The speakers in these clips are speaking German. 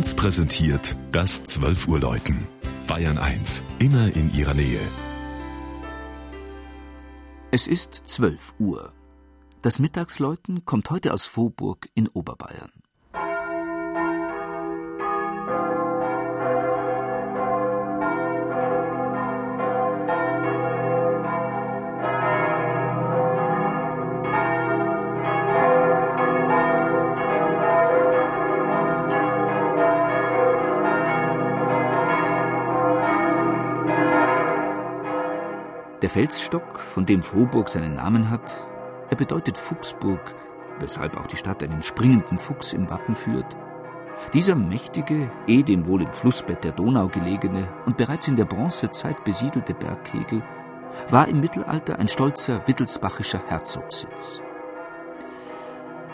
1 präsentiert das 12 Uhr Läuten. Bayern 1, immer in ihrer Nähe. Es ist 12 Uhr. Das Mittagsläuten kommt heute aus Vohburg in Oberbayern. Der Felsstock, von dem Frohburg seinen Namen hat, er bedeutet Fuchsburg, weshalb auch die Stadt einen springenden Fuchs im Wappen führt. Dieser mächtige, eh dem wohl im Flussbett der Donau gelegene und bereits in der Bronzezeit besiedelte Bergkegel war im Mittelalter ein stolzer wittelsbachischer Herzogssitz.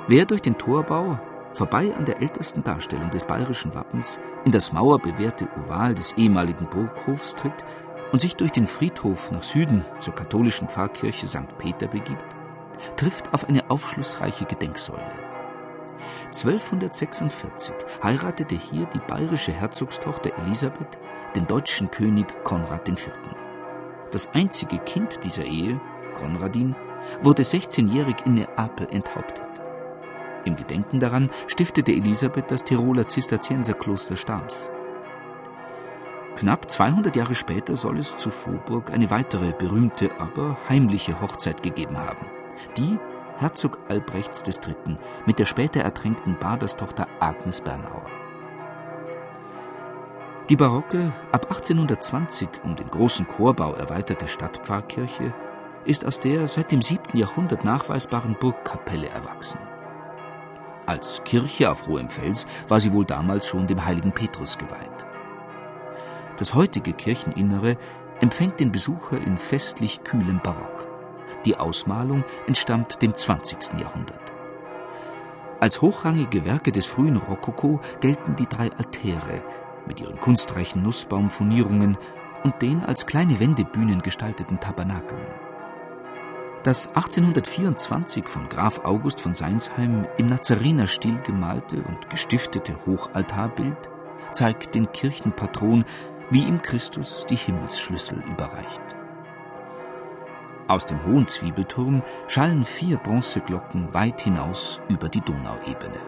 Wer durch den Torbau, vorbei an der ältesten Darstellung des bayerischen Wappens, in das mauerbewehrte Oval des ehemaligen Burghofs tritt, und sich durch den Friedhof nach Süden zur katholischen Pfarrkirche St. Peter begibt, trifft auf eine aufschlussreiche Gedenksäule. 1246 heiratete hier die bayerische Herzogstochter Elisabeth den deutschen König Konrad IV. Das einzige Kind dieser Ehe, Konradin, wurde 16-jährig in Neapel enthauptet. Im Gedenken daran stiftete Elisabeth das Tiroler Zisterzienserkloster Stams. Knapp 200 Jahre später soll es zu Vorburg eine weitere berühmte, aber heimliche Hochzeit gegeben haben. Die Herzog Albrechts III. mit der später ertränkten Baderstochter Agnes Bernauer. Die barocke, ab 1820 um den großen Chorbau erweiterte Stadtpfarrkirche ist aus der seit dem 7. Jahrhundert nachweisbaren Burgkapelle erwachsen. Als Kirche auf hohem Fels war sie wohl damals schon dem heiligen Petrus geweiht. Das heutige Kircheninnere empfängt den Besucher in festlich kühlem Barock. Die Ausmalung entstammt dem 20. Jahrhundert. Als hochrangige Werke des frühen Rokoko gelten die drei Altäre mit ihren kunstreichen Nussbaumfurnierungen und den als kleine Wendebühnen gestalteten Tabernakeln. Das 1824 von Graf August von Seinsheim im Nazarenerstil gemalte und gestiftete Hochaltarbild zeigt den Kirchenpatron wie ihm Christus die Himmelsschlüssel überreicht. Aus dem hohen Zwiebelturm schallen vier Bronzeglocken weit hinaus über die Donauebene.